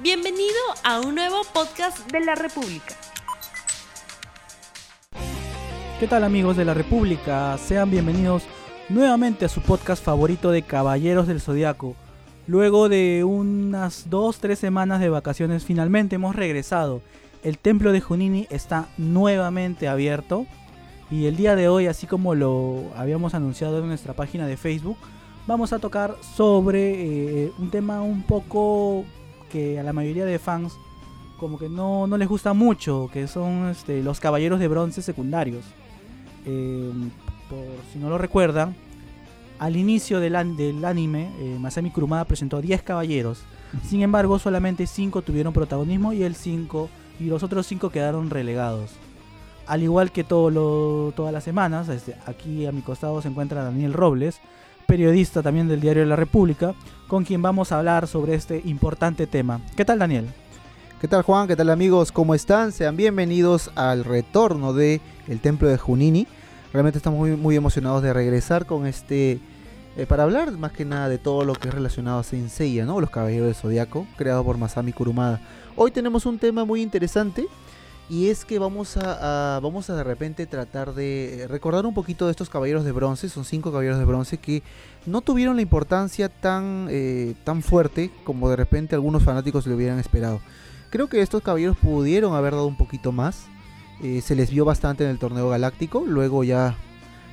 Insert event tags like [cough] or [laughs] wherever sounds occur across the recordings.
Bienvenido a un nuevo podcast de la República. ¿Qué tal amigos de la República? Sean bienvenidos nuevamente a su podcast favorito de Caballeros del Zodiaco. Luego de unas 2-3 semanas de vacaciones finalmente hemos regresado. El templo de Junini está nuevamente abierto y el día de hoy, así como lo habíamos anunciado en nuestra página de Facebook, vamos a tocar sobre eh, un tema un poco que a la mayoría de fans como que no, no les gusta mucho, que son este, los caballeros de bronce secundarios. Eh, por si no lo recuerdan, al inicio del, del anime, eh, Masami Kurumada presentó 10 caballeros. Sin embargo, solamente 5 tuvieron protagonismo y el 5 y los otros 5 quedaron relegados. Al igual que todo lo, todas las semanas, este, aquí a mi costado se encuentra Daniel Robles, periodista también del Diario de la República, con quien vamos a hablar sobre este importante tema. ¿Qué tal Daniel? ¿Qué tal Juan? ¿Qué tal amigos? ¿Cómo están? Sean bienvenidos al retorno de el Templo de Junini. Realmente estamos muy, muy emocionados de regresar con este... Eh, para hablar más que nada de todo lo que es relacionado a Saint Seiya, ¿no? Los Caballeros del Zodiaco, creado por Masami Kurumada. Hoy tenemos un tema muy interesante y es que vamos a, vamos a de repente tratar de recordar un poquito de estos caballeros de bronce. Son cinco caballeros de bronce que no tuvieron la importancia tan, eh, tan fuerte como de repente algunos fanáticos le hubieran esperado. Creo que estos caballeros pudieron haber dado un poquito más. Eh, se les vio bastante en el torneo galáctico. Luego ya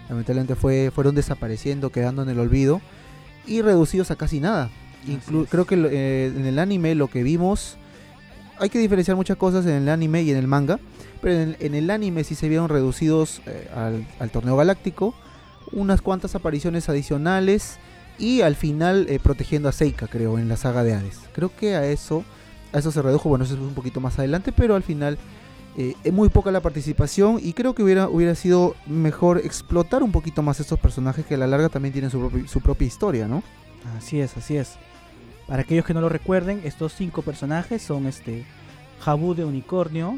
lamentablemente fue, fueron desapareciendo, quedando en el olvido. Y reducidos a casi nada. creo que eh, en el anime lo que vimos hay que diferenciar muchas cosas en el anime y en el manga, pero en, el anime sí se vieron reducidos eh, al, torneo galáctico, unas cuantas apariciones adicionales y al final eh, protegiendo a Seika, creo, en la saga de Hades. Creo que a eso, a eso se redujo, bueno, eso es un poquito más adelante, pero al final eh, es muy poca la participación y creo que hubiera, hubiera sido mejor explotar un poquito más estos personajes que a la larga también tienen su, su propia historia, ¿no? Así es, así es. Para aquellos que no lo recuerden, estos cinco personajes son este Jabu de Unicornio,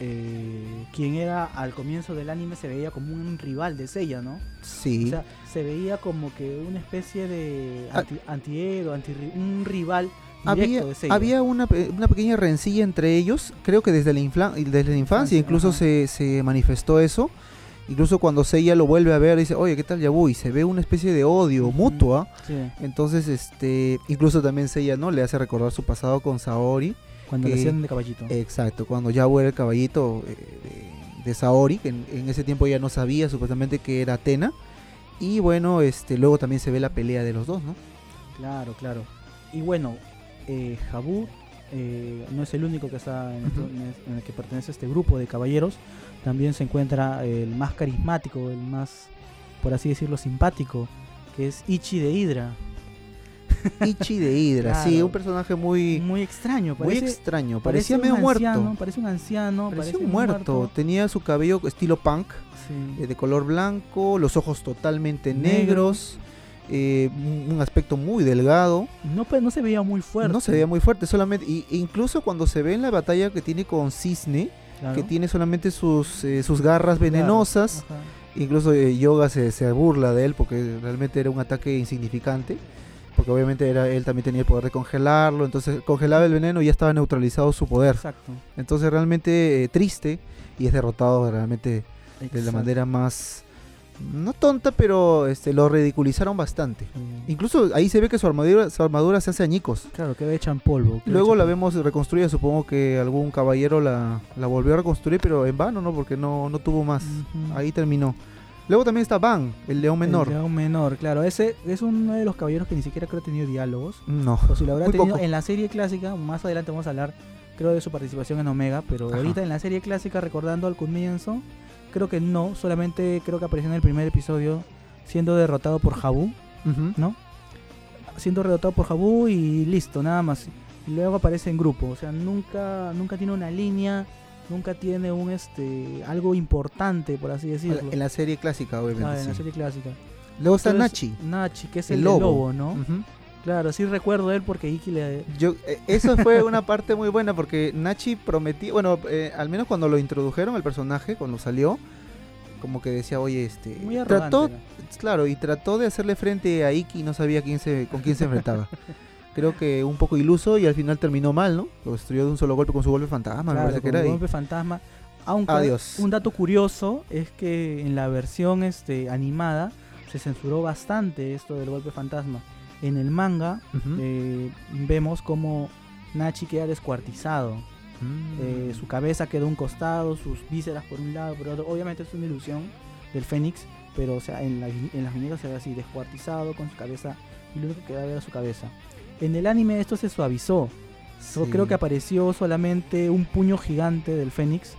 eh, quien era al comienzo del anime se veía como un rival de Seiya, ¿no? Sí. O sea, se veía como que una especie de ah. antihéroe, anti, un rival había, había una, una, pequeña rencilla entre ellos, creo que desde la, desde la infancia incluso se, se, manifestó eso. Incluso cuando Seiya lo vuelve a ver, dice, oye, ¿qué tal Yabu? Y se ve una especie de odio mutua. Entonces, este, incluso también Seiya, ¿no? Le hace recordar su pasado con Saori. Cuando le hacían de caballito. Exacto, cuando Yabu era el caballito eh, de, Saori, que en, ese tiempo ya no sabía supuestamente que era Atena. Y bueno, este, luego también se ve la pelea de los dos, ¿no? Claro, claro. Y bueno, eh, Jabu eh, no es el único que está en, el que pertenece a este grupo de caballeros. También se encuentra el más carismático, el más, por así decirlo, simpático, que es Ichi de Hydra. [laughs] Ichi de Hydra, sí, un personaje muy muy extraño, muy extraño, parecía medio muerto, parece un anciano, parecía un muerto. tenía su cabello estilo punk, eh, de color blanco, los ojos totalmente negros eh, un aspecto muy delgado. No, pues, no se veía muy fuerte. No se veía muy fuerte, solamente. Y, incluso cuando se ve en la batalla que tiene con Cisne, que tiene solamente sus, eh, sus garras venenosas. Incluso eh, Yoga se, se, burla de él porque realmente era un ataque insignificante. Porque obviamente era, él también tenía el poder de congelarlo. Entonces congelaba el veneno y ya estaba neutralizado su poder. Exacto. Entonces realmente triste y es derrotado realmente de la manera más no tonta, pero este, lo ridiculizaron bastante. Mm. Incluso ahí se ve que su armadura, su armadura se hace añicos. Claro, que echan polvo. Luego la vemos reconstruida, supongo que algún caballero la, volvió a reconstruir, pero en vano, ¿no? Porque no, no tuvo más. Ahí terminó. Luego también está Van, el león menor. El león menor, claro. Ese es uno de los caballeros que ni siquiera creo ha tenido diálogos. No. O si lo habrá tenido en la serie clásica, más adelante vamos a hablar, creo, de su participación en Omega, pero ahorita en la serie clásica, recordando al comienzo, Creo que no, solamente creo que apareció en el primer episodio siendo derrotado por Jabu, ¿no? Siendo derrotado por Jabu y listo, nada más. Y luego aparece en grupo, o sea, nunca nunca tiene una línea, nunca tiene un este algo importante, por así decirlo. En la serie clásica, obviamente. Ah, en la serie clásica. Luego está Nachi. Nachi, que es el, lobo. ¿no? Claro, sí recuerdo él porque Iki le... Yo, eh, eso fue [laughs] una parte muy buena porque Nachi prometía, bueno, eh, al menos cuando lo introdujeron el personaje, cuando salió, como que decía, oye, este... Muy trató, claro, y trató de hacerle frente a Iki y no sabía quién se, con quién se enfrentaba. [laughs] creo que un poco iluso y al final terminó mal, ¿no? Lo destruyó de un solo golpe con su golpe fantasma, me Claro, parece que era. y- golpe fantasma. Aunque Adiós. un dato curioso es que en la versión este, animada se censuró bastante esto del golpe fantasma. En el manga eh, vemos como Nachi queda descuartizado. Mm. Eh, su cabeza quedó un costado, sus vísceras por un lado, por otro. Obviamente es una ilusión del Fénix, pero o sea, en, la- en las muñecas se ve así, descuartizado con su cabeza y lo único que queda era su cabeza. En el anime esto se suavizó. Sí. Creo que apareció solamente un puño gigante del Fénix.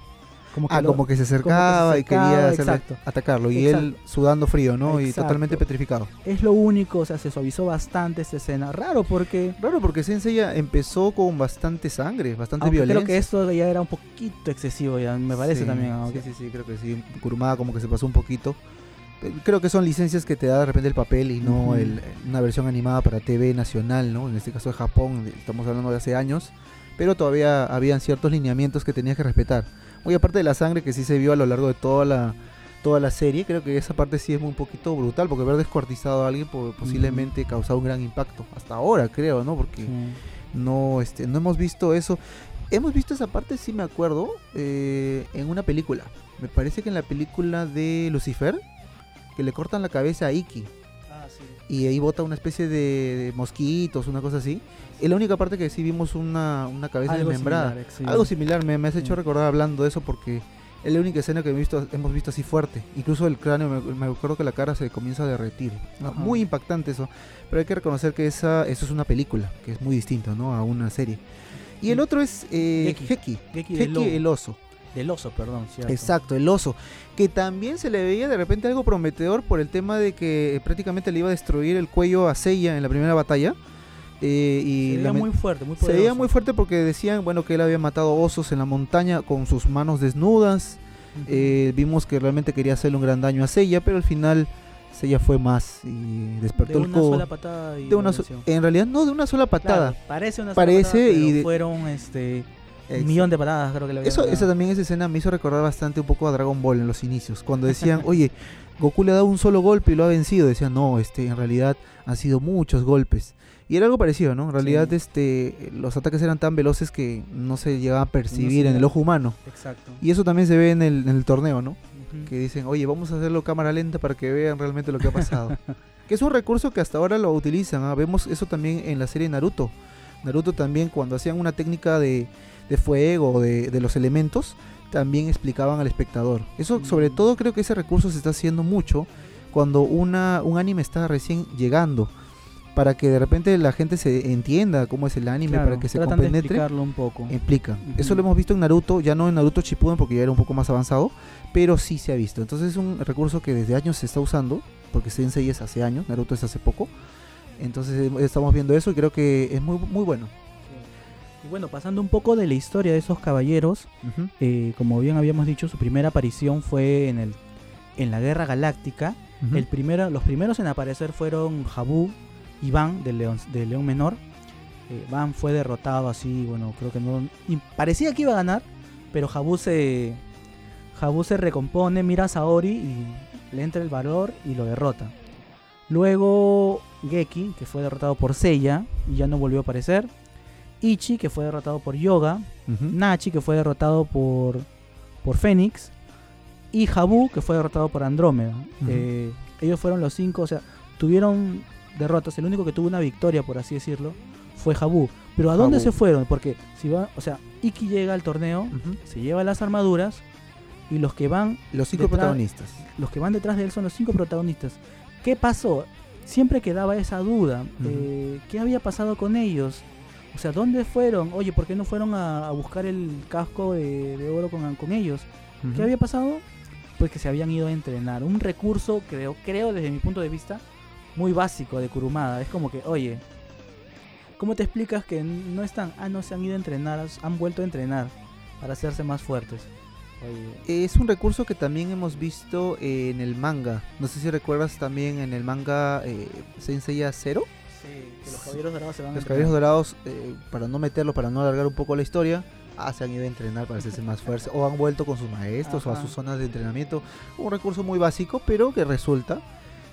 Como que Ah, lo- como que se acercaba y acercaba, quería hacerle- exacto. atacarlo. Y él sudando frío, ¿no? Y Exacto. totalmente petrificado. Es lo único, o sea, se suavizó bastante esta escena. Raro porque, Raro porque Sensei ya empezó con bastante sangre, bastante aunque violencia. creo que esto ya era un poquito excesivo, ya me parece Sí, también. Sí, aunque- sí, sí, creo que sí. Kurumada como que se pasó un poquito. Eh, Creo que son licencias que te da de repente el papel y no Ujú. el- una versión animada para TV nacional, ¿no? En este caso de Japón, estamos hablando de hace años, pero todavía habían ciertos lineamientos que tenías que respetar. Muy aparte de la sangre que sí se vio a lo largo de toda la toda la serie, creo que esa parte sí es un poquito brutal, porque ver descuartizado a alguien po- posiblemente causaba un gran impacto. Hasta ahora, creo, ¿no? Porque Sí. no, este, no hemos visto eso. Hemos visto esa parte, sí me acuerdo, eh, en una película. Me parece que en la película de Lucifer, que le cortan la cabeza a Iki. Y ahí bota una especie de, mosquitos, una cosa así. Es la única parte que sí vimos una, una cabeza Algo desmembrada. similar, sí. Algo similar, me, me has hecho Sí. recordar hablando de eso porque es la única escena que he visto, hemos visto así fuerte. Incluso el cráneo, me, me acuerdo que la cara se comienza a derretir. No, muy impactante eso. Pero hay que reconocer que esa, eso es una película, que es muy distinto ¿no? a una serie. Y el otro es eh, Geki. El oso. Del oso, perdón, cierto. Exacto, el oso. Que también se le veía de repente algo prometedor por el tema de que eh, prácticamente le iba a destruir el cuello a Seiya en la primera batalla. Eh, y Se veía muy fuerte, muy se poderoso. veía muy fuerte porque decían bueno que él había matado osos en la montaña con sus manos desnudas. Eh, vimos que realmente quería hacerle un gran daño a Seiya, pero al final Seiya fue más y despertó de el una codo. sola patada y de una so- en realidad no de una sola patada. Claro, parece una sola Parece patada, pero y de- fueron este Un millón de patadas creo que había Eso, esa también esa escena me hizo recordar bastante un poco a Dragon Ball en los inicios, cuando decían, oye, Goku le ha dado un solo golpe y lo ha vencido. Decían, no, este, en realidad han sido muchos golpes. Y era algo parecido, ¿no? En realidad, Sí. este, los ataques eran tan veloces que no se llegaban a No percibir en el ojo humano. Exacto. Y eso también se ve en el, en el torneo, ¿no? Que dicen, oye, vamos a hacerlo cámara lenta para que vean realmente lo que ha pasado. [laughs] que es un recurso que hasta ahora lo utilizan. ¿ah? Vemos eso también en la serie Naruto. Naruto también cuando hacían una técnica de, de fuego o de, de los elementos, también explicaban al espectador. Eso sobre Mm. todo creo que ese recurso se está haciendo mucho cuando una, un anime está recién llegando. Para que de repente la gente se entienda cómo es el anime, Claro, para que se tratan de compenetre explicarlo un poco. implica. Eso lo hemos visto en Naruto, ya no en Naruto Shippuden porque ya era un poco más avanzado, pero sí se ha visto. Entonces es un recurso que desde años se está usando, porque Sensei es hace años, Naruto es hace poco. Entonces eh, estamos viendo eso y creo que es muy muy bueno. Y bueno, pasando un poco de la historia de esos caballeros, eh, como bien habíamos dicho, su primera aparición fue en el en la Guerra Galáctica. El primero, los primeros en aparecer fueron Jabu y Van de León, de León Menor. Eh, Van fue derrotado así, bueno, creo que no. y parecía que iba a ganar, pero Jabu se. Jabu se recompone, mira a Saori y le entra el valor y lo derrota. Luego Geki, que fue derrotado por Seiya y ya no volvió a aparecer. Ichi, que fue derrotado por Yoga. Nachi, que fue derrotado por, por Fénix, y Jabu, que fue derrotado por Andrómeda. Eh, ellos fueron los cinco, o sea, tuvieron derrotas. El único que tuvo una victoria, por así decirlo, fue Jabu. Pero ¿a dónde Jabu. se fueron? Porque si va, o sea, Iki llega al torneo, se lleva las armaduras, y los que van, Los cinco Detrás- protagonistas. los que van detrás de él son los cinco protagonistas. ¿Qué pasó? Siempre quedaba esa duda. Eh, ¿Qué había pasado con ellos? O sea, ¿dónde fueron? Oye, ¿por qué no fueron a, a buscar el casco de, de oro con, con ellos? ¿Qué había pasado? Pues que se habían ido a entrenar. Un recurso, creo, creo desde mi punto de vista, muy básico de Kurumada. Es como que, oye, ¿cómo te explicas que no están? Ah, no, se han ido a entrenar, han vuelto a entrenar para hacerse más fuertes. Oye, Es un recurso que también hemos visto eh, en el manga. No sé si recuerdas también en el manga eh, Senseiya Zero. Sí, que los caballeros dorados se van a Los entrenar. caballeros dorados, eh, para no meterlo, para no alargar un poco la historia, ah, se han ido a entrenar para hacerse más fuertes o han vuelto con sus maestros o a sus zonas de entrenamiento. Un recurso muy básico, pero que resulta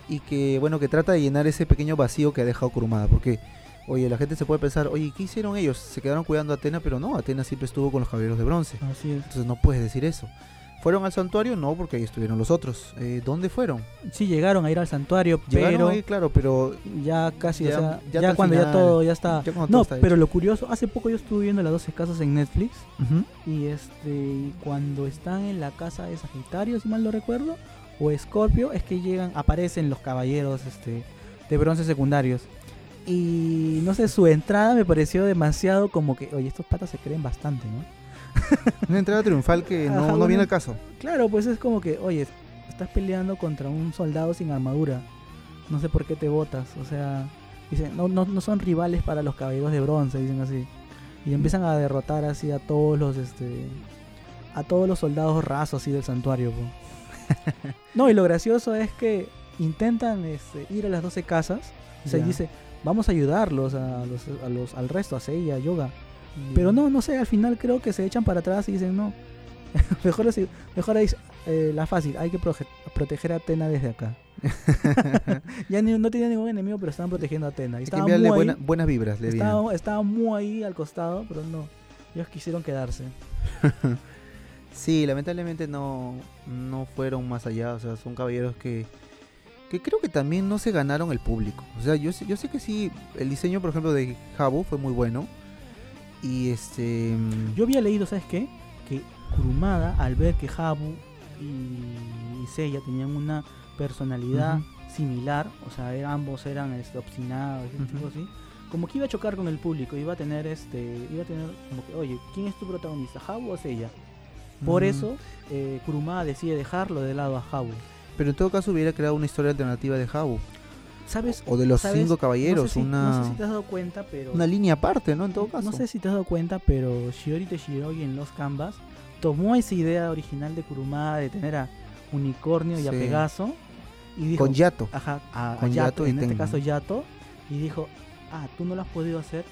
y que, bueno, que trata de llenar ese pequeño vacío que ha dejado Kurumada. Porque Oye, la gente se puede pensar, oye, ¿qué hicieron ellos? Se quedaron cuidando a Atena, pero no, Atena siempre estuvo con los caballeros de bronce. Así es. Entonces no puedes decir eso. ¿Fueron al santuario? No, porque ahí estuvieron los otros. Eh, ¿Dónde fueron? Sí, llegaron a ir al santuario, Llegaron pero ahí, claro, pero ya casi, Ya- o sea, ya cuando ya todo ya está. ya todo No, está pero lo curioso, hace poco yo estuve viendo las 12 casas en Netflix y este cuando están en la casa de Sagitario, si mal no recuerdo, o Escorpio, es que llegan, aparecen los caballeros este de bronce secundarios. Y no sé, su entrada me pareció demasiado como que, oye, estos patas se creen bastante, ¿no? [laughs] Una entrada triunfal que no, Ajá, no viene al caso. Claro, pues es como que, oye, estás peleando contra un soldado sin armadura. No sé por qué te botas. O sea, dicen, no, no, no son rivales para los caballeros de bronce, dicen así. Y empiezan a derrotar así a todos los, este, a todos los soldados rasos así del santuario. po. [laughs] no, y lo gracioso es que intentan este, ir a las 12 casas. O sea, dice, vamos a ayudarlos a los, a los, al resto, a Seiya, a Yoga. Pero no, no sé, al final creo que se echan para atrás y dicen, no, [laughs] mejor, así- mejor ahí, eh, la fácil, hay que proteger a Atena desde acá. [laughs] ya ni- no tenía ningún enemigo, pero estaban protegiendo a Atena. Y que estaba enviarle muy, buena- ahí, buenas vibras, le estaba, estaba muy ahí al costado, pero no, ellos quisieron quedarse. [laughs] Sí, lamentablemente no, no fueron más allá. O sea, son caballeros que, que creo que también no se ganaron el público. O sea, yo, sé- yo sé que sí, el diseño, por ejemplo, de Jabu fue muy bueno. Y este. Yo había leído, ¿sabes qué? Que Kurumada, al ver que Habu y, Seiya tenían una personalidad similar, o sea, era- ambos eran este, obstinados, tipo Ujú. así, como que iba a chocar con el público, iba a tener este, iba a tener como que, oye, ¿quién es tu protagonista, Habu o Seiya? Por eso eh, Kurumada decide dejarlo de lado a Habu. Pero en todo caso hubiera creado una historia alternativa de Jabu. ¿Sabes? O de los ¿Sabes? cinco No caballeros. sé, si, una, no sé si te has dado cuenta, pero una línea aparte, ¿no? En todo caso. No sé si te has dado cuenta, pero Shiori Teshirogi en Los Canvas tomó esa idea original de Kurumada de tener a Unicornio y a Sí. Pegaso y dijo, Con Yato. ajá, a, con a Yato Yato, y en este caso Yato, y dijo, ah, tú no lo has podido hacer,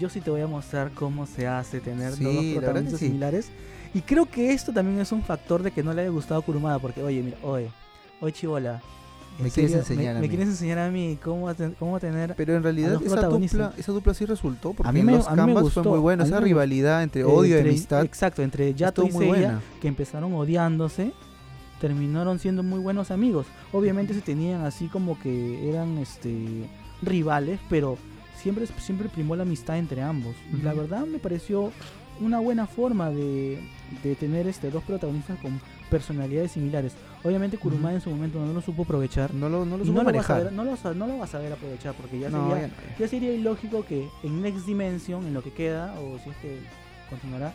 yo sí te voy a mostrar cómo se hace tener Sí, dos protagonistas sí. similares. Y creo que esto también es un factor de que no le haya gustado a Kurumada, porque oye, mira, oye, oye chivola, ¿en Me quieres enseñar me, a me mí?" quieres enseñar a mí cómo, ten- cómo tener Pero en realidad esa dupla, esa dupla sí resultó. Porque mí en me- los a mí me gustó, fue muy bueno. a mí Esa me rivalidad entre Eh, odio y amistad. Exacto, entre Yato y Seiya, buena. que empezaron odiándose, terminaron siendo muy buenos amigos. Obviamente se tenían así como que eran este rivales, pero siempre siempre primó la amistad entre ambos. La verdad me pareció una buena forma de, de tener este dos protagonistas con personalidades similares. Obviamente Kurumada en su momento no lo supo aprovechar. No lo, no lo supo no lo, vas a ver- no, lo, no lo vas a saber aprovechar porque ya No, sería ya sería ilógico que en Next Dimension, en lo que queda, o si es que continuará,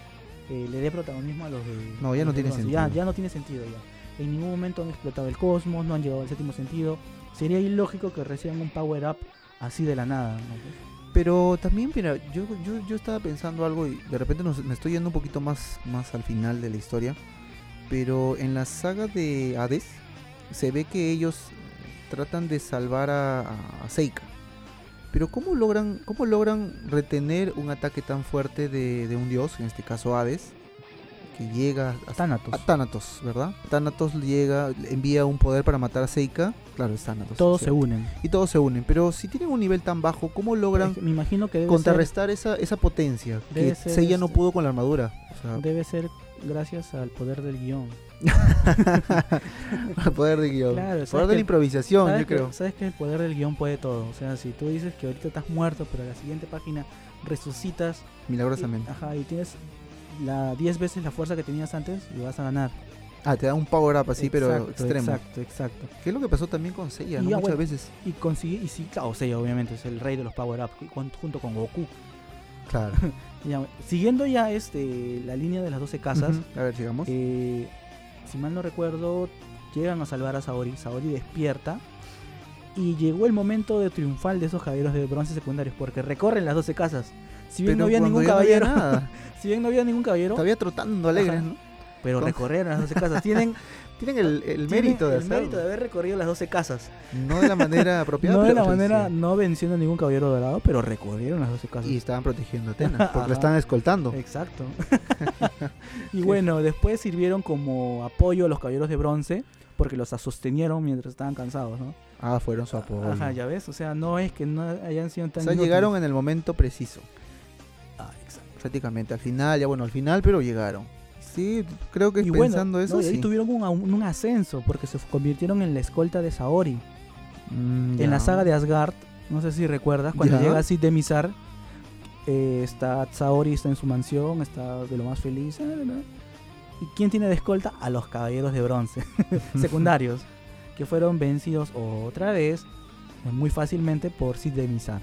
eh, le dé protagonismo a los de. No, ya no tiene bronce. Ya, sentido. ya no tiene sentido ya. En ningún momento han explotado el cosmos, no han llegado al séptimo sentido. Sería ilógico que reciban un power up así de la nada. ¿no? Pero también, mira, yo, yo, yo estaba pensando algo y de repente nos- me estoy yendo un poquito más, más al final de la historia. Pero en la saga de Hades se ve que ellos tratan de salvar a, Seika. Pero ¿cómo logran, ¿cómo logran retener un ataque tan fuerte de, de un dios, en este caso Hades, que llega a, Thanatos. a Thanatos, ¿verdad? Thanatos llega, envía un poder para matar a Seika. Claro, es Thanatos. Todos sí. se unen. Y todos se unen. Pero si tienen un nivel tan bajo, ¿cómo logran Me imagino que contrarrestar esa, esa potencia Debe que Seiya no este- pudo con la armadura. O sea, ser, debe ser gracias al poder del guion. [laughs] el poder de guion. Claro, poder de la improvisación, ¿Sabes yo que- creo. Sabes que el poder del guion puede todo. O sea, si tú dices que ahorita estás muerto, pero a la siguiente página resucitas Milagrosamente. Y, ajá, y tienes la 10 veces la fuerza que tenías antes y vas a ganar. Ah, te da un power up así, pero extremo. Exacto, exacto. ¿Qué es lo que pasó también con Seiya? Muchas bueno. veces. Y consigue, y sí, claro, Seiya obviamente es el rey de los power up, junto con Goku. Claro. [laughs] Ya, siguiendo ya este la línea de las 12 casas. A ver, sigamos. eh, si mal no recuerdo, llegan a salvar a Saori. Saori despierta. Y llegó el momento de triunfal de esos caballeros de bronce secundarios, porque recorren las 12 casas. Si bien pero no había ningún ya no había caballero, nada. [laughs] si bien no había ningún caballero, Todavía trotando alegres, pero Entonces- recorrieron las 12 casas. [laughs] Tienen, Tienen el, el tiene mérito de el hacerlo. mérito de haber recorrido las 12 casas. No de la manera [laughs] apropiada. no de la sí, manera, sí. no venciendo a ningún caballero dorado, pero recorrieron las 12 casas. Y estaban protegiendo a Atenas, porque la estaban escoltando. Exacto. [laughs] y bueno, después sirvieron como apoyo a los caballeros de bronce, porque los sostenieron mientras estaban cansados, ¿no? Ah, fueron su apoyo. Ajá, ya ves, o sea, no es que no hayan sido o tan sea, inútiles. llegaron en el momento preciso. Ah, exacto. Prácticamente al final, ya bueno, al final, pero llegaron. Sí, creo que Y bueno, pensando eso, no, y ahí sí. tuvieron un, un ascenso, porque se convirtieron en la escolta de Saori. Mm, En la saga de Asgard, no sé si recuerdas, cuando llega Sid de Mizar, eh, está Saori, está en su mansión, está de lo más feliz. eh, ¿Y quién tiene de escolta? A los caballeros de bronce, [laughs] secundarios, [laughs] que fueron vencidos otra vez eh, muy fácilmente por Sid de Mizar.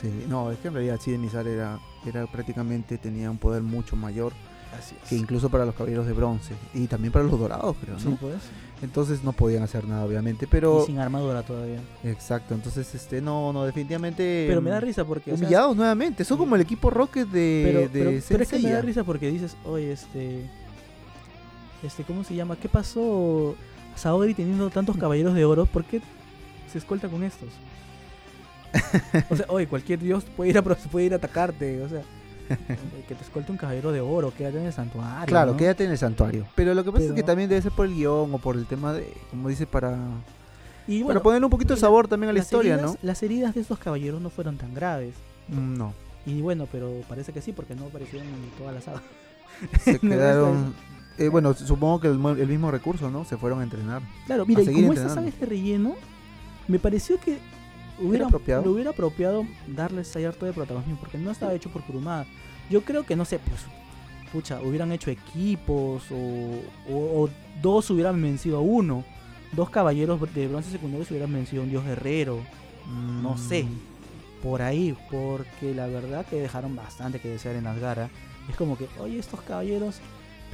Sí, no, es que en realidad Sid Mizar era, era prácticamente, tenía un poder mucho mayor Así que incluso para los caballeros de bronce. Y también para los dorados, creo, Sí, ¿no? pues. Entonces no podían hacer nada, obviamente, pero... Y sin armadura todavía. Exacto, entonces, este, no, no, definitivamente... Pero me da risa porque... o sea, Humillados nuevamente, son como el equipo Rocket de, pero, de pero, pero es que me da risa porque dices, oye, este, este, ¿cómo se llama? ¿Qué pasó Saori teniendo tantos caballeros de oro? ¿Por qué se escolta con estos? [laughs] O sea, oye, cualquier dios puede ir a, puede ir a atacarte, o sea, [laughs] que te escolte un caballero de oro, quédate en el santuario. Claro, ¿no? quédate en el santuario. Pero lo que pasa es que también debe ser por el guion o por el tema de, como dice, para, Y para bueno, ponerle un poquito de sabor también a la historia, heridas- Las heridas de estos caballeros no fueron tan graves. ¿no? Mm, No. Y bueno, pero parece que sí, porque no aparecieron en toda la saga. [laughs] Se [laughs] No, quedaron... eh, bueno, supongo que el, el mismo recurso, ¿no? Se fueron a entrenar. Claro, mira, y como entrenando. saga es de relleno, me pareció que hubiera, apropiado? le hubiera apropiado darle cierto de protagonismo, porque no estaba hecho por Kurumada. Yo creo que, no sé, pues, pucha, hubieran hecho equipos o, o- o dos hubieran vencido a uno. Dos caballeros de bronce secundarios hubieran vencido a un dios guerrero. No sé. Mm, Por ahí, porque la verdad que dejaron bastante que desear en Asgara. Es como que, oye, estos caballeros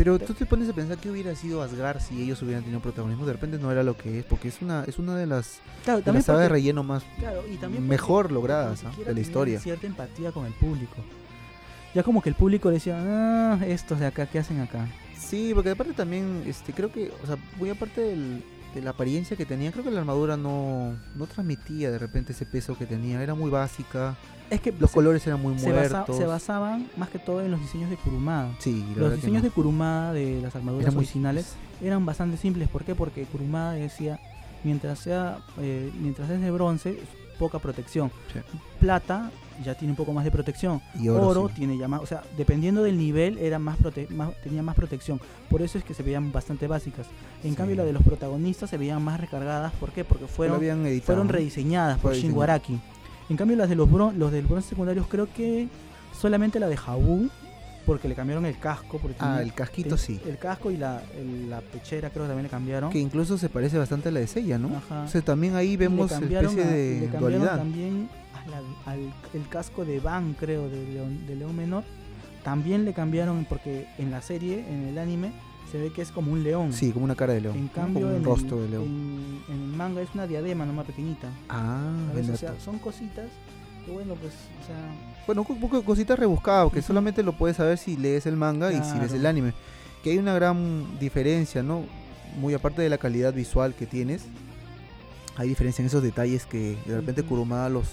Pero tú te pones a pensar que hubiera sido Asgard si ellos hubieran tenido protagonismo. De repente no era lo que es, porque es una, es una de las, Claro, de las sagas de porque- relleno más Claro, y también mejor porque logradas ¿ah? de la historia. cierta empatía con el público. Ya como que el público decía, ah, estos de acá, ¿qué hacen acá? Sí, porque aparte también, este, creo que, o sea, muy aparte del- de la apariencia que tenía, creo que la armadura no, no transmitía de repente ese peso que tenía. Era muy básica, Es que los se, colores eran muy se, basa- muertos. se basaban más que todo en los diseños de Kurumada. Sí, Los diseños no. de Kurumada de las armaduras Eran muy originales eran bastante simples. ¿Por qué? Porque Kurumada decía, mientras sea eh, mientras es de bronce, poca protección. Sí. Plata ya tiene un poco más de protección. Y oro, oro, sí. tiene ya más, o sea, dependiendo del nivel era más, prote- más- tenía más protección. Por eso es que se veían bastante básicas. En Sí. cambio la de los protagonistas se veían más recargadas, ¿por qué? Porque fueron habían editado. fueron rediseñadas por Fue Shin diseñado. Araki. En cambio las de los bron- los del bronce secundarios creo que solamente la de Jabu porque le cambiaron el casco, porque Ah, tenía- el casquito sí. el casco y la, el- la pechera creo que también le cambiaron. Que incluso se parece bastante a la de Seiya, ¿no? Ajá. O sea, también ahí vemos especie a- de le dualidad. también a la- al el casco de Van, creo, de León, de León Menor. También le cambiaron porque en la serie, en el anime, se ve que es como un león. Sí, como una cara de león. En cambio, como un en, rostro el, de león. en- en el manga es una diadema nomás pequeñita. Ah, O sea, son cositas bueno, pues, o sea, Bueno, un poco de cositas rebuscadas, que Ujú. solamente lo puedes saber si lees el manga y si ves Claro. el anime. Que hay una gran diferencia, ¿no? Muy aparte de la calidad visual que tienes, hay diferencia en esos detalles que de repente Ujú. Kurumada los,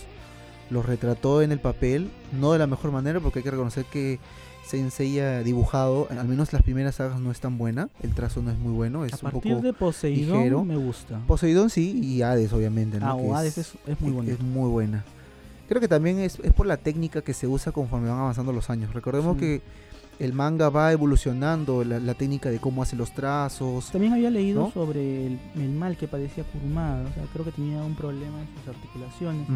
los retrató en el papel, no de la mejor manera, porque hay que reconocer que Senseiya dibujado, al menos las primeras sagas no es tan buena, el trazo no es muy bueno, es a un partir poco... de Poseidón ligero. me gusta. Poseidón sí, y Hades obviamente, ¿no? ah, Que o Hades es, es muy bonito. Es muy buena. Creo que también es, es por la técnica que se usa conforme van avanzando los años. Recordemos Sí. que el manga va evolucionando, la, la técnica de cómo hace los trazos. También había leído ¿no? sobre el, el mal que padecía Kurumada. O sea, creo que tenía un problema en sus articulaciones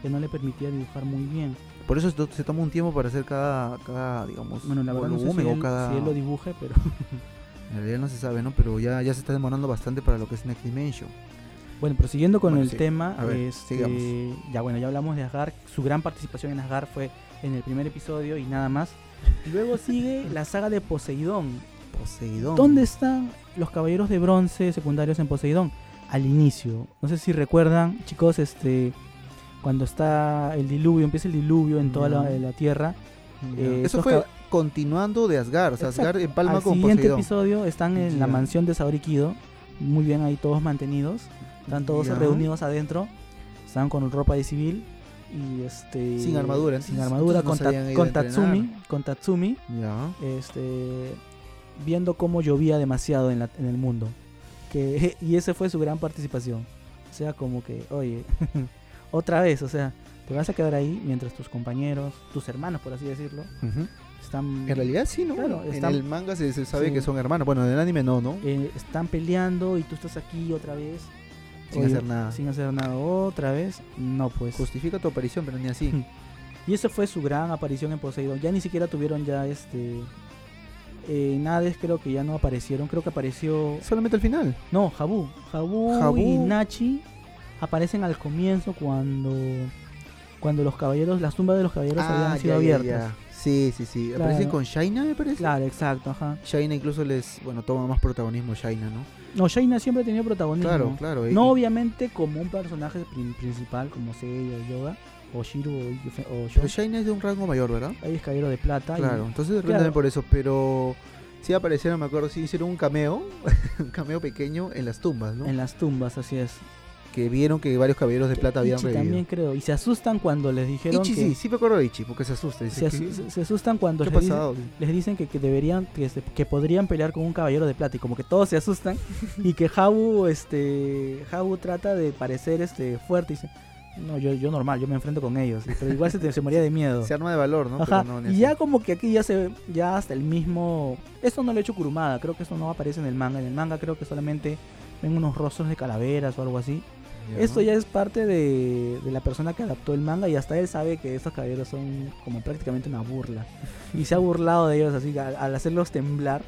que no le permitía dibujar muy bien. Por eso se, to- se toma un tiempo para hacer cada, cada digamos, Bueno, la verdad no sé si volumen o él, cada... si él lo dibuje, pero [laughs] En realidad no se sabe, ¿no? Pero ya, ya se está demorando bastante para lo que es Next Dimension. Bueno, prosiguiendo con Bueno, el sí. tema, A ver, este, ya bueno, ya hablamos de Asgard. Su gran participación en Asgard fue en el primer episodio y nada más. Luego [laughs] sigue la saga de Poseidón. Poseidón. ¿Dónde están los caballeros de bronce secundarios en Poseidón? Al inicio. No sé si recuerdan, chicos, este cuando está el diluvio, empieza el diluvio en toda la, tierra. Eh, Eso fue continuando de Asgard. O sea. Asgard empalma Al con siguiente Poseidón. episodio están en la mansión de Saori Kido, muy bien ahí todos mantenidos. Están todos Ya. reunidos adentro. Están con ropa de civil. Y este. Sin armadura, Sin armadura, con, no Ta- con. Tatsumi. Con Tatsumi. Ya. Este. Viendo cómo llovía demasiado en, la- en el mundo. Que, [laughs] y esa fue su gran participación. O sea, como que, oye, [laughs] otra vez, o sea, te vas a quedar ahí mientras tus compañeros, tus hermanos, por así decirlo, están, En realidad sí, ¿no? Claro, en el manga se, se sabe Sí. que son hermanos. Bueno, en el anime no, ¿no? eh, están peleando y tú estás aquí otra vez. Sin Oye, hacer nada. Sin hacer nada otra vez. No, pues. Justifica tu aparición, pero ni así. [laughs] Y esa fue su gran aparición en Poseidon. Ya ni siquiera tuvieron ya este. Eh, en Hades creo que ya no aparecieron. Creo que apareció. Solamente al final. No, Jabu. Jabu, Jabu. y Nachi aparecen al comienzo cuando. Cuando los caballeros, las tumbas de los caballeros habían sido Ah, ya, abiertas. ya. Sí, sí, sí. Claro. Aparecen con Shaina, me parece. Claro, exacto, ajá. Shaina incluso les, bueno, toma más protagonismo Shaina, ¿no? No, Shaina siempre ha tenido protagonismo. Claro, claro. y- No obviamente como un personaje prin- principal como Seiya o Yoga, o Shiro o, o Pero. Shaina es de un rango mayor, ¿verdad? Ahí es caballero de plata. y- Claro, entonces de repente claro. por eso, pero sí aparecieron, me acuerdo, sí hicieron un cameo, [laughs] un cameo pequeño en las tumbas, ¿no? En las tumbas, así es. Que vieron que varios caballeros de plata habían Ichi revivido. también creo. Y se asustan cuando les dijeron Ichi que... sí, sí me acuerdo de Ichi, porque se asusta. Se, ¿qué, asu- se- se asustan cuando ¿qué ha les, dicen, pasado? les dicen que, que deberían, que, se- que podrían pelear con un caballero de plata y como que todos se asustan [laughs] y que Habu, este, Habu trata de parecer este fuerte y dice, no, yo, yo normal, yo me enfrento con ellos, pero igual se, te- se moría de miedo. [laughs] Se arma de valor, ¿no? Ajá, Pero no, ni y así. ya como que aquí ya se ya hasta el mismo esto no lo he hecho Kurumada, creo que esto no aparece en el manga, en el manga creo que solamente ven unos rostros de calaveras o algo así. Esto ya es parte de, de la persona que adaptó el manga y hasta él sabe que estos caballeros son como prácticamente una burla. Y se ha burlado de ellos así al, al hacerlos temblar.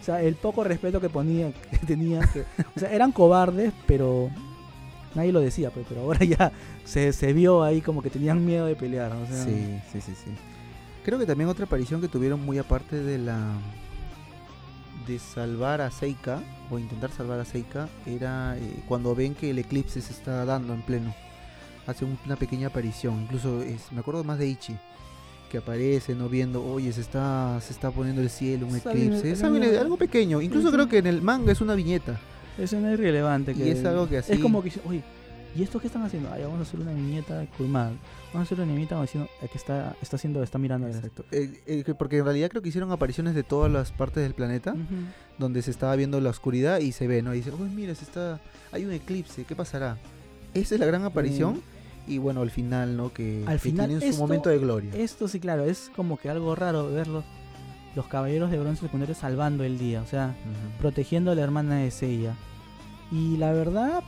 O sea, el poco respeto que ponía, que tenían, que- o sea, eran cobardes, pero nadie lo decía, pues, pero ahora [laughs] ya se, se vio ahí como que tenían miedo de pelear. O sea, Sí, sí, sí, sí. Creo que también otra aparición que tuvieron muy aparte de la de salvar a Seika o intentar salvar a Seika era eh, cuando ven que el eclipse se está dando en pleno. Hace un- una pequeña aparición, incluso es, me acuerdo más de Ichi que aparece no viendo, oye, se está se está poniendo el cielo, un eclipse. está Es bien. algo, pequeño, incluso creo que en el manga es una viñeta. Eso no es irrelevante. Y Que, es algo que así- Es como que, oye, ¿y esto qué están haciendo? Ay, vamos a hacer una viñeta Kurumada. Vamos a hacer una viñeta diciendo eh, que está, está haciendo, está mirando. Exacto. Eh, eh, que- porque en realidad creo que hicieron apariciones de todas las partes del planeta. Donde se estaba viendo la oscuridad y se ve, ¿no? Y dice, uy, mira, se está, hay un eclipse, ¿qué pasará? Esa es la gran aparición y bueno, al final, ¿no? Que, Al que final, tienen su esto- momento de gloria. Esto sí, claro, es como que algo raro verlos, los caballeros de bronce secundarios salvando el día, o sea, protegiendo a la hermana de Seiya. Y la verdad,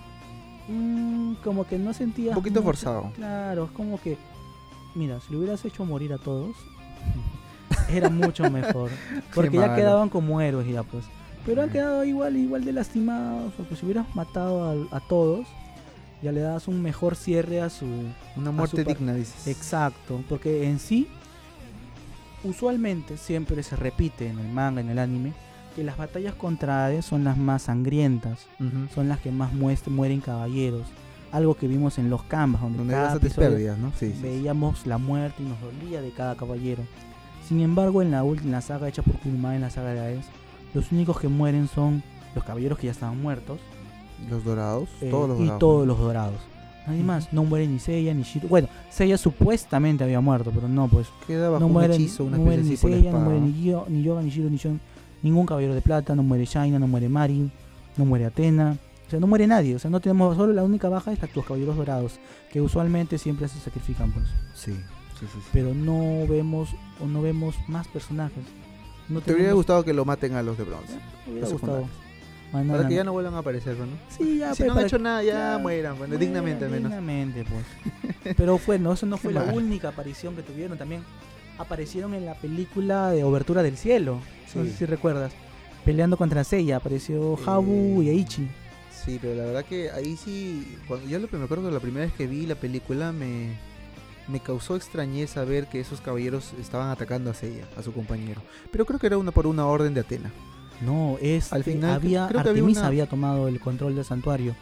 mm, como que no sentía. Un poquito forzado. Claro, es como que, mira, si lo hubieras hecho morir a todos, [laughs] era mucho mejor. [laughs] Porque ya malo. quedaban como héroes ya, pues. Pero han quedado igual, igual de lastimados, porque si hubieras matado a, a todos, ya le das un mejor cierre a su, Una muerte digna, dices. Exacto, porque en sí, usualmente siempre se repite en el manga, en el anime, que las batallas contra Hades son las más sangrientas, son las que más muest- mueren caballeros. Algo que vimos en los canvas, donde, Donde cada pérdidas, ¿no? Sí, sí, sí. veíamos la muerte y nos dolía de cada caballero. Sin embargo, en la última la saga hecha por Kurumada, en la saga de Hades, los únicos que mueren son los caballeros que ya estaban muertos Los dorados, eh, todos los y dorados. todos los dorados. Nadie más, no muere ni Seiya ni Shiro. Bueno, Seiya supuestamente había muerto, pero no, pues Queda bajo no un hechizo, una no muere ni Seiya, no muere ni Yoga, ni Shiro, ni Shon, ningún caballero de plata, no muere Shaina, no muere Marin, no muere Atena. O sea, no muere nadie, o sea, no tenemos, solo la única baja es la, los caballeros dorados, que usualmente siempre se sacrifican, pues. Sí, sí, sí. sí. Pero no vemos, o no vemos más personajes. No ¿Te hubiera gustado que lo maten a los de bronce? Me hubiera gustado. nada, Para que ya ¿no? vuelvan a aparecer, ¿no? Sí, ya, si pues, no han hecho nada, ya Claro, mueran, bueno, mueran dignamente al menos. Dignamente, pues. Pero fue, no, eso no fue la única aparición que tuvieron. También aparecieron en la película de Obertura del Cielo. No Sí. sé si recuerdas. Peleando contra Seiya. Apareció Habu y Eh, Aichi. Sí, pero la verdad que ahí sí, cuando yo lo que me acuerdo la primera vez que vi la película me, me causó extrañeza ver que esos caballeros estaban atacando a Seiya, a su compañero. Pero creo que era una por una orden de Atena. No, es Al final, había creo que había Artemisa una- había tomado el control del santuario.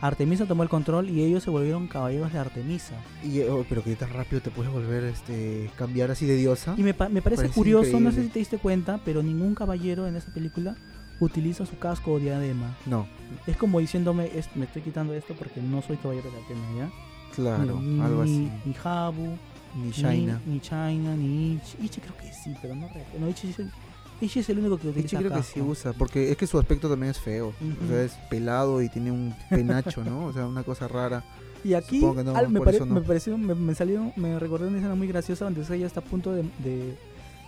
Artemisa tomó el control y ellos se volvieron caballeros de Artemisa. Y, oh, pero que tan rápido te puedes volver este cambiar así de diosa. Y me, pa- me parece Parece curioso, no sé si te diste cuenta, pero ningún caballero en esa película utiliza su casco o diadema. No, Es como diciéndome, es- me estoy quitando esto porque no soy caballero de Atena, ¿ya? claro, ni, algo así. Ni, Habu, Ni Shaina. Ni, ni China, ni Ichi. Ichi creo que sí, pero no recuerdo. No, Ichi, es el- Ichi es el único que Ichi utiliza creo que sí usa, porque es que su aspecto también es feo. O sea, es pelado y tiene un penacho, ¿no? O sea, una cosa rara. Y aquí no, al- me, pare- no. me pareció, me, me salió, me recordé una escena muy graciosa donde ella está a punto de, de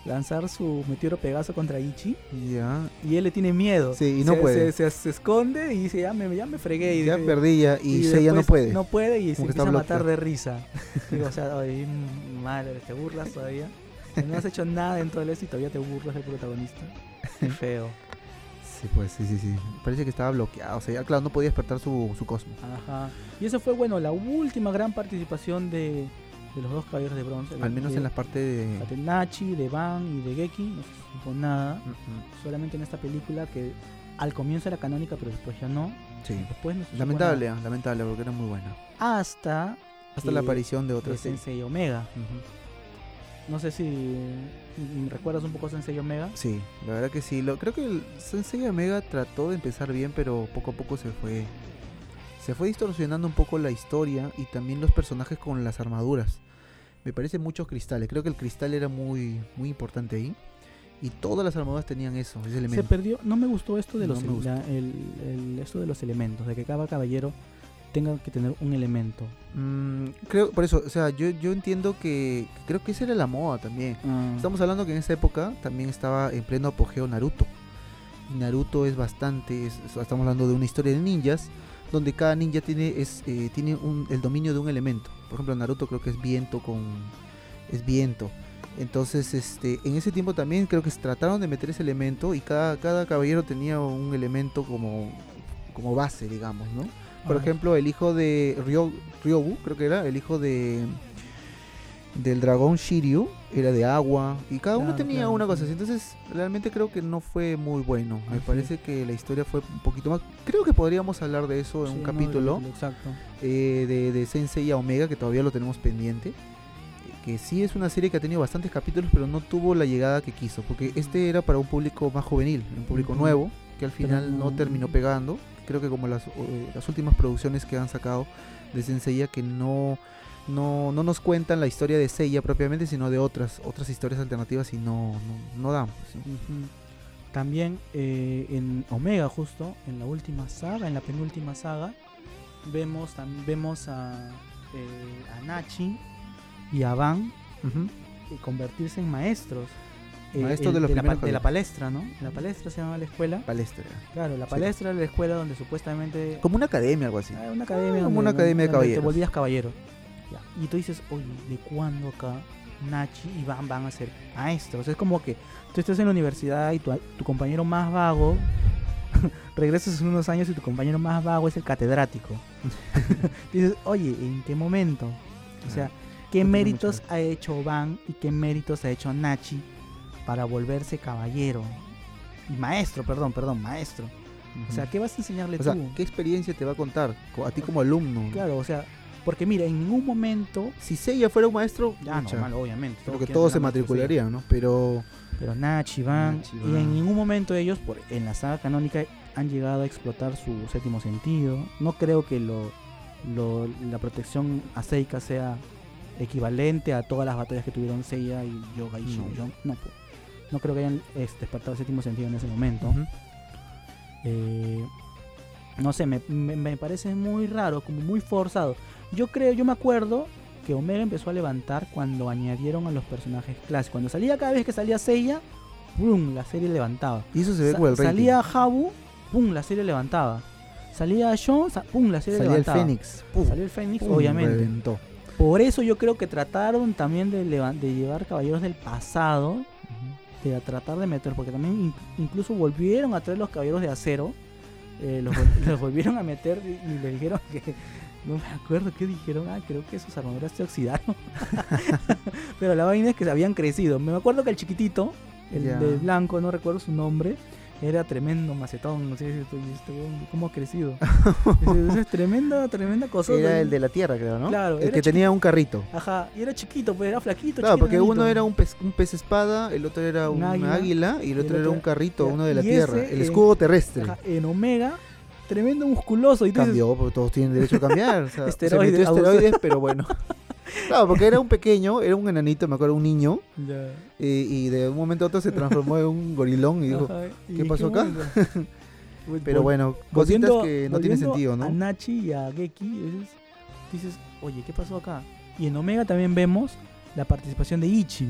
lanzar su meteoro Pegaso contra Ichi Ya. y él le tiene miedo. Sí, y no Se- puede. Se, se- se esconde y dice, ya me, ya me fregué. Y ya dice- perdí ya y, y no puede. No puede y se Como empieza a matar de risa. [laughs] Digo, o sea, mm, madre, te burlas todavía. No has hecho nada en todo el esto y todavía te burlas del protagonista. Qué feo. Sí, pues sí, sí, sí. Parece que estaba bloqueado. O sea, ya, claro, no podía despertar su, su cosmo. Ajá. Y esa fue, bueno, la última gran participación de, de los dos caballeros de bronce. Al menos de, en la parte de. de Nachi, de Van y de Geki. No se supo nada. Mm, Solamente en esta película que al comienzo era canónica, pero después ya no. mm, Sí. Después no Lamentable, lamentable, porque era muy buena. Hasta Hasta la aparición de de otra serie. Sensei Omega. Ujú. No sé si mm, recuerdas un poco Sensei Omega. Sí, la verdad que sí. Lo, creo que el Sensei Omega trató de empezar bien, pero poco a poco se fue. Se fue distorsionando un poco la historia y también los personajes con las armaduras. Me parece muchos cristales. Creo que el cristal era muy, muy importante ahí. Y todas las armaduras tenían eso, ese Se elemento. perdió, no me gustó esto de No los el, el- esto de los elementos, de que cada caballero tenga que tener un elemento. Mm, creo, por eso, o sea, yo, yo entiendo que, creo que esa era la moda también. Ah, Estamos hablando que en esa época también estaba en pleno apogeo Naruto. Y Naruto es bastante, es- es- estamos hablando de una historia de ninjas, donde cada ninja tiene, es, eh, tiene un- el dominio de un elemento. Por ejemplo, Naruto creo que es viento con... es viento. Entonces, este, en ese tiempo también creo que se trataron de meter ese elemento y cada, cada caballero tenía un elemento como, como base, digamos, ¿no? Por ah, ejemplo, el hijo de Ryo, Ryobu, creo que era, el hijo de del dragón Shiryu, era de agua, y cada uno tenía claro, una cosa así. Entonces, realmente creo que no fue muy bueno. Me Así parece que la historia fue un poquito más. Creo que podríamos hablar de eso en sí, un no, capítulo Exacto. eh, de, de Sensei y Omega, que todavía lo tenemos pendiente. Que sí es una serie que ha tenido bastantes capítulos, pero no tuvo la llegada que quiso. Porque este era para un público más juvenil, un público nuevo, que al final no- terminó pegando. Creo que como las, eh, las últimas producciones que han sacado de Senseiya, que no, no, no nos cuentan la historia de Seiya propiamente, sino de otras, otras historias alternativas y no, no, no dan. pues. También eh, en Omega, justo, en la última saga, en la penúltima saga, vemos, vemos a, eh, a Nachi y a Van convertirse en maestros. Eh, Maestros el- de los la, pa- primeros de la palestra, ¿no? La palestra se llama la escuela. Palestra. Claro, la Sí. palestra es la escuela donde supuestamente... Como una academia, algo así. Ah, una academia. como donde- una academia de caballeros. Te volvías caballero. Ya. Y tú dices, oye, ¿de cuándo acá Nachi y Van van a ser maestros? Es como que tú estás en la universidad y tu, tu compañero más vago, [laughs] regresas en unos años y tu compañero más vago es el catedrático. [laughs] [laughs] dices, oye, ¿en qué momento? O sea, ¿qué No tiene méritos ha hecho Van y qué méritos ha hecho Nachi para volverse caballero? Y maestro, perdón, perdón, maestro. O sea, ¿qué vas a enseñarle O sea, tú? ¿qué experiencia te va a contar co- a ti como alumno? Claro, o sea, porque mira, en ningún momento, Si Seiya fuera un maestro, ya pucha, normal, obviamente, creo todos que se matricularían, ¿no? Pero Pero Nachi, Van, Nachi, y en ningún momento ellos, por, en la saga canónica, han llegado a explotar su séptimo sentido. No creo que lo, lo- la protección a Seika sea equivalente a todas las batallas que tuvieron Seiya y Yoga y No. Shinjon. No, pues, no creo que hayan este, despertado el séptimo sentido en ese momento. Eh, no sé, me, me- me parece muy raro, como muy forzado. Yo creo, yo me acuerdo que Omega empezó a levantar cuando añadieron a los personajes clásicos. Cuando salía cada vez que salía Seiya, ¡pum! la serie levantaba. y eso se ve Sa- con el salía Habu, ¡pum! la serie levantaba. Salía sa- ¡pum! la serie Salía el levantaba. Fénix. ¡pum! Salió el Fénix, ¡pum! obviamente. Reventó. Por eso yo creo que trataron también de, de llevar caballeros del pasado De a tratar de meter, porque también in- incluso volvieron a traer los caballeros de acero, eh, los, vol- [laughs] los volvieron a meter y, y le dijeron que, no me acuerdo qué dijeron, ah, creo que sus armaduras se oxidaron, [laughs] pero la vaina es que se habían crecido, me acuerdo que el chiquitito, el de blanco, no recuerdo su nombre, era tremendo macetón, no sé si este cómo ha crecido. [laughs] Es tremenda, tremenda cosa. Era el de la tierra, creo, ¿no? Claro, El que tenía un carrito. Ajá, y era chiquito, pues era flaquito. Claro, porque uno era un pez, un pez espada, el otro era Un águila, águila, y el otro el era un carrito, uno de la tierra. ese, el eh, escudo terrestre. Ajá, en Omega, tremendo musculoso. Y dices, Cambió, porque todos tienen derecho a cambiar. O sea, [laughs] se Esteroides, metió abusó. esteroides, pero bueno. [laughs] Claro, porque era un pequeño, era un enanito, me acuerdo, un niño, ya, y de un momento a otro se transformó en un gorilón y dijo, ajá, y ¿qué pasó acá? [laughs] pero bueno, cositas que no tienen sentido, A ¿no? Nachi y a Geki, a veces dices, oye, ¿qué pasó acá? Y en Omega también vemos la participación de Ichi,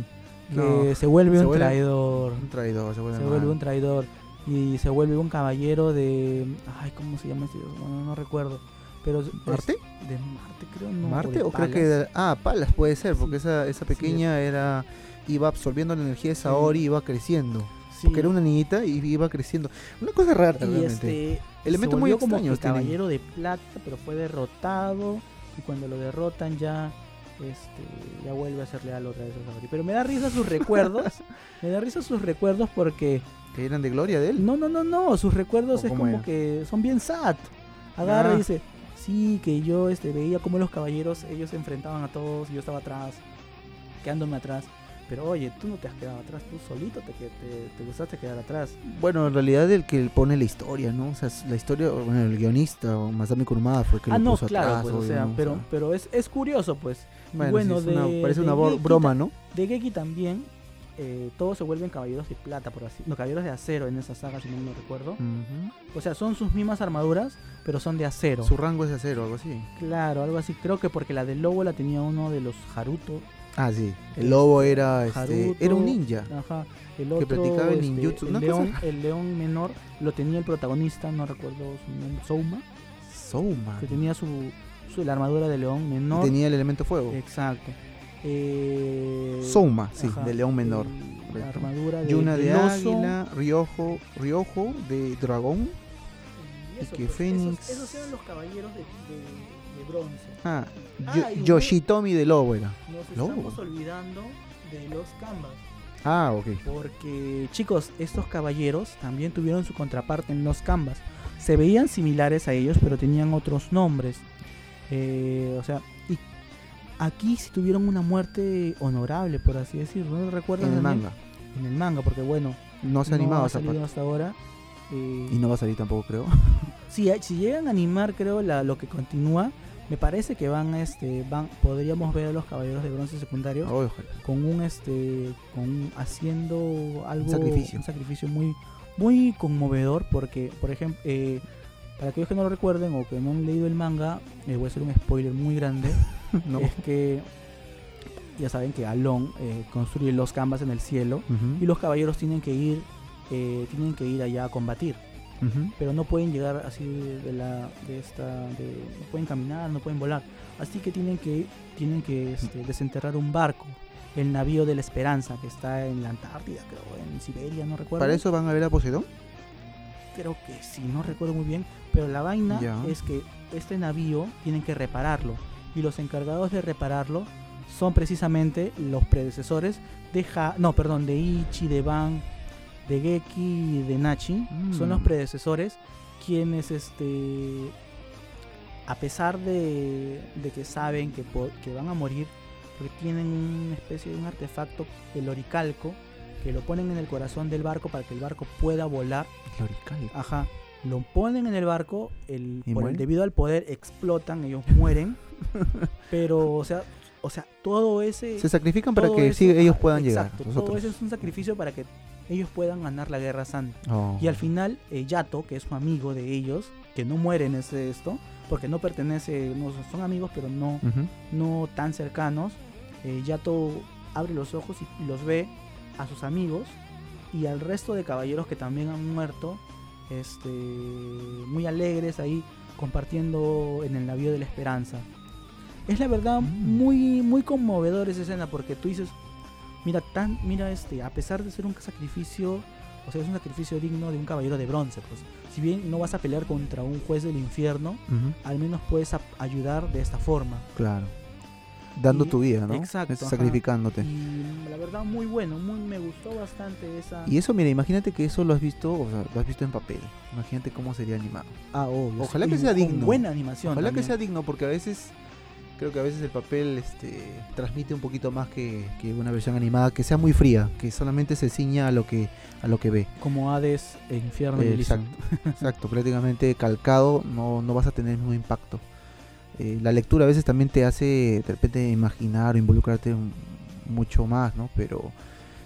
que No, se vuelve se un vuelve- traidor. Un traidor, se vuelve, Se mal. vuelve un traidor. Y se vuelve un caballero de. Ay, ¿cómo se llama este? No, no recuerdo. Pero ¿Marte? De Marte, creo, no. ¿Marte o creo que... de- Ah, Palas puede ser, porque Sí. esa, esa Sí, pequeña era... Iba absorbiendo la energía de. Saori y iba creciendo. Sí. Porque era una niñita y iba creciendo. Una cosa rara, Y realmente. este. Elementos se muy volvió como que tienen. caballero de plata, pero fue derrotado. Y cuando lo derrotan ya. Este, ya vuelve a ser leal otra vez a Saori. Pero me da risa sus recuerdos. [laughs] me da risa sus recuerdos porque. Que eran de gloria de él. No, no, no, no. Sus recuerdos ¿O es como era? que son bien sad. Agarra Ah. y dice, sí, que yo este, veía como los caballeros, ellos se enfrentaban a todos y yo estaba atrás, quedándome atrás. Pero oye, tú no te has quedado atrás, tú solito te, te, te gustaste quedar atrás. Bueno, en realidad el que pone la historia, ¿no? O sea, la historia, bueno, el guionista, o Masami Kurumada fue el que ah, lo no, puso claro, atrás, pues, o obvio, sea, ¿no? O pero, pero es, es curioso, pues. bueno, bueno, sí, es una- de- parece de una Geki broma, ta- ¿no? De Geki también, eh, todos se vuelven caballeros de plata, por así No, caballeros de acero en esa saga, si no me recuerdo. O sea, son sus mismas armaduras, pero son de acero. Su rango es de acero, algo así. Claro, algo así. Creo que porque la del lobo la tenía uno de los Haruto. Ah, sí. El lobo era, este, Haruto, era un ninja. Ajá. El otro, practicaba el este, ninjutsu, el, león, el león menor lo tenía el protagonista, no recuerdo su nombre, Souma, Souma. que tenía su, su- la armadura de león Y menor. tenía el elemento fuego. Exacto. Eh, Souma, sí, ajá, de león menor. la correcto. armadura de, Yuna de águila, Ryojo, Ryojo de dragón. Y eso, y que pues, Fénix- Esos, esos eran los caballeros de, de- de bronce. Ah, Ah, Yo- y Yoshitomi de lobo era. Nos Lobo. estamos olvidando de los canvas. Ah, ok. Porque, chicos, estos caballeros también tuvieron su contraparte en los canvas. Se veían similares a ellos, pero tenían otros nombres. Eh, o sea, y aquí sí tuvieron una muerte honorable, por así decirlo. ¿No recuerdan? En el manga. En el manga, porque bueno, No se ha animado ha esa salido hasta ahora. Eh, Y no va a salir tampoco, creo. [laughs] si, si llegan a animar, creo, la, lo que continúa, me parece que van, este, van, podríamos ver a los caballeros de bronce secundarios con un este con un- haciendo algo sacrificio. un sacrificio muy muy conmovedor porque por ejemplo eh, para aquellos que no lo recuerden o que no han leído el manga eh, voy a hacer un spoiler muy grande [laughs] [laughs] No. es que ya saben que Alon eh, construye los canvas en el cielo y los caballeros tienen que ir eh, tienen que ir allá a combatir pero no pueden llegar así de la de esta de, no pueden caminar no pueden volar así que tienen que tienen que este, desenterrar un barco el navío de la esperanza que está en la Antártida creo en Siberia no recuerdo ¿Para eso van a ver a Poseidón? creo que sí no recuerdo muy bien pero la vaina Ya. es que este navío tienen que repararlo y los encargados de repararlo son precisamente los predecesores de Ha- no perdón de Ichi de Ban de Geki y de Nachi son los Mm. predecesores quienes este a pesar de, de que saben que, que van a morir porque tienen una especie de un artefacto el oricalco que lo ponen en el corazón del barco para que el barco pueda volar Glorical. Ajá. Lo ponen en el barco, el, ¿Y por el- debido al poder explotan, ellos mueren. Pero, o sea, o sea, todo ese. Se sacrifican para todo que eso- sí, ellos puedan exacto, llegar. Todo Nosotros. eso es un sacrificio para que ellos puedan ganar la guerra santa. Oh. Y al final, eh, Yato, que es un amigo de ellos, que no muere en ese esto, porque no pertenece, no son amigos, pero no, no tan cercanos, eh, Yato abre los ojos y los ve a sus amigos y al resto de caballeros que también han muerto, este, muy alegres ahí compartiendo en el navío de la esperanza. Es la verdad Mm. muy muy conmovedor esa escena porque tú dices, mira tan mira este, a pesar de ser un sacrificio, o sea, es un sacrificio digno de un caballero de bronce, pues. Si bien no vas a pelear contra un juez del infierno, al menos puedes ayudar de esta forma. Claro. Dando Y- tu vida, ¿no? Exacto, Es. Sacrificándote. Y la verdad, muy bueno, muy, me gustó bastante esa. Y eso, mira, imagínate que eso lo has visto, o sea, lo has visto en papel. Imagínate cómo sería animado. Ah, obvio. Ojalá que sea digno. Buena animación. Ojalá que sea digno, porque a veces creo que a veces el papel este, transmite un poquito más que, que una versión animada que sea muy fría, que solamente se ciña a lo que a lo que ve. Como Hades, e Infierno y Eh, Elysium. Exacto, prácticamente calcado, no, no vas a tener el mismo impacto. Eh, la lectura a veces también te hace de repente imaginar o involucrarte un- mucho más, ¿no? Pero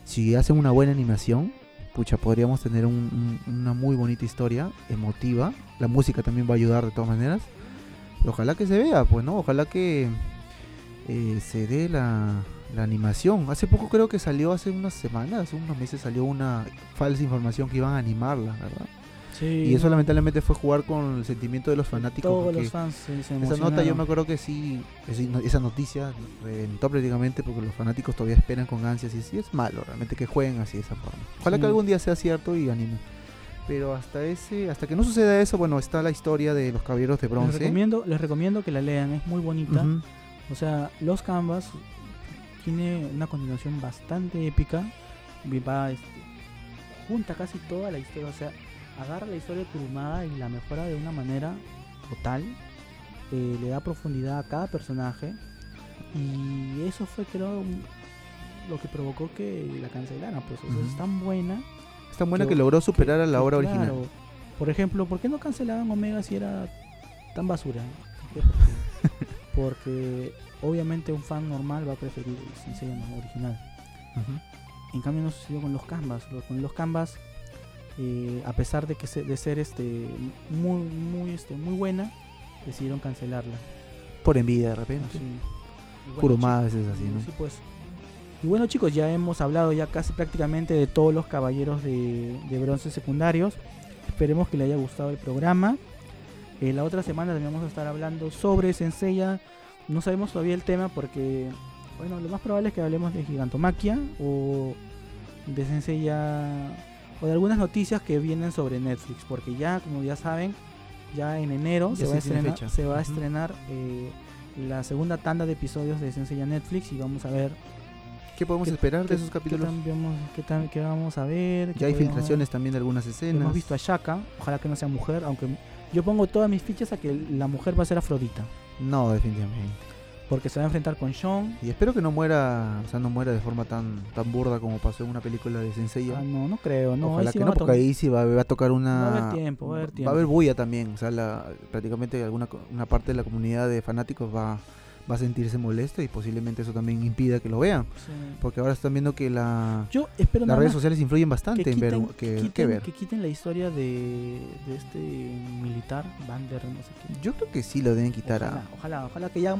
si hacen una buena animación, pucha, podríamos tener un- un- una muy bonita historia, emotiva. La música también va a ayudar de todas maneras. Ojalá que se vea, pues, ¿no? Ojalá que eh, se dé la, la animación. Hace poco creo que salió, hace unas semanas, hace unos meses salió una falsa información que iban a animarla, ¿verdad? Sí, Y eso lamentablemente fue jugar con el sentimiento de los fanáticos. Todos los fans se, se esa nota yo me acuerdo que sí, esa- esa noticia reventó prácticamente porque los fanáticos todavía esperan con ansias y sí es malo realmente que jueguen así de esa forma. Ojalá Sí. que algún día sea cierto y animen. Pero hasta ese, hasta que no suceda eso, bueno, está la historia de los caballeros de Les bronce. recomiendo, les recomiendo que la lean, es muy bonita. O sea, Los Canvas tiene una continuación bastante épica. Va, este, junta casi toda la historia. O sea, agarra la historia de Kurumada y la mejora de una manera total. eh, le da profundidad a cada personaje. Y eso fue, creo, lo que provocó que la cancelaran. Pues o sea, es tan buena. Es tan buena que- que logró superar a la obra original. claro, Por ejemplo, ¿por qué no cancelaban Omega si era tan basura? [laughs] Porque, obviamente un fan normal va a preferir el no original. En cambio no sucedió con los Canvas. Con los Canvas, eh, a pesar de que se- de ser este muy muy este muy buena, decidieron cancelarla. Por envidia de repente. Sí. Bueno, a veces así, ¿no? Sí, pues. Y bueno chicos, ya hemos hablado ya casi prácticamente de todos los caballeros de, de bronce secundarios. Esperemos que les haya gustado el programa. Eh, la otra semana también vamos a estar hablando sobre Senseiya. No sabemos todavía el tema porque, bueno, lo más probable es que hablemos de Gigantomaquia o de Senseiya o de algunas noticias que vienen sobre Netflix. Porque ya, como ya saben, ya en enero Ya se, va estrenar, se va a estrenar eh, la segunda tanda de episodios de Senseiya Netflix y vamos a ver ¿Qué podemos ¿Qué- esperar de esos capítulos? qué, vamos, qué, qué vamos a ver. Ya hay podemos- filtraciones también de algunas escenas. Hemos visto a Shaka, ojalá que no sea mujer, aunque yo pongo todas mis fichas a que la mujer va a ser Afrodita, No, definitivamente. porque se va a enfrentar con Sean. Y espero que no muera, o sea, no muera de forma tan tan burda como pasó en una película de Senseiya. Ah, no, no creo, no. Ojalá sí que no, porque ahí sí va, a- va a tocar una... Va a haber tiempo, va a haber Va tiempo. a haber bulla también, o sea, la, prácticamente alguna una parte de la comunidad de fanáticos va, va a sentirse molesta y posiblemente eso también impida que lo vean. Sí. Porque ahora están viendo que la, Yo espero las redes sociales influyen bastante que en ver, quiten, que, quiten- que ver. que quiten la historia de, de este militar, Bander, no sé qué. Yo creo que sí lo deben quitar Ojalá, a... ojalá, ojalá que ya,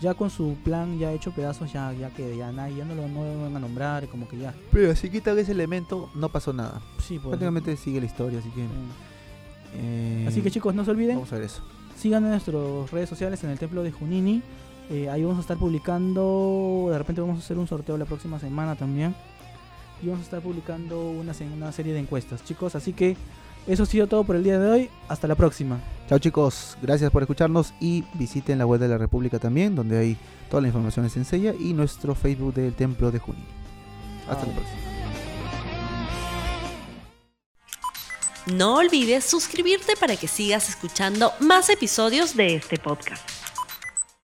ya con su plan ya hecho pedazos, ya, ya que ya nadie, ya no lo no lo van a nombrar, como que ya. Pero si quitan ese elemento, no pasó nada. Sí, pues. Prácticamente sigue la historia, así que... Sí. eh, Así que chicos, no se olviden, Vamos a ver eso. sigan en nuestras redes sociales en el Templo de Junini. Eh, ahí vamos a estar publicando, de repente vamos a hacer un sorteo la próxima semana también. Y vamos a estar publicando una, una serie de encuestas, chicos. Así que eso ha sido todo por el día de hoy. Hasta la próxima. Chao chicos, gracias por escucharnos y visiten la web de la República también, donde hay toda la información en Senseiya y nuestro Facebook del Templo de Junín. Hasta la próxima. No olvides suscribirte para que sigas escuchando más episodios de este podcast.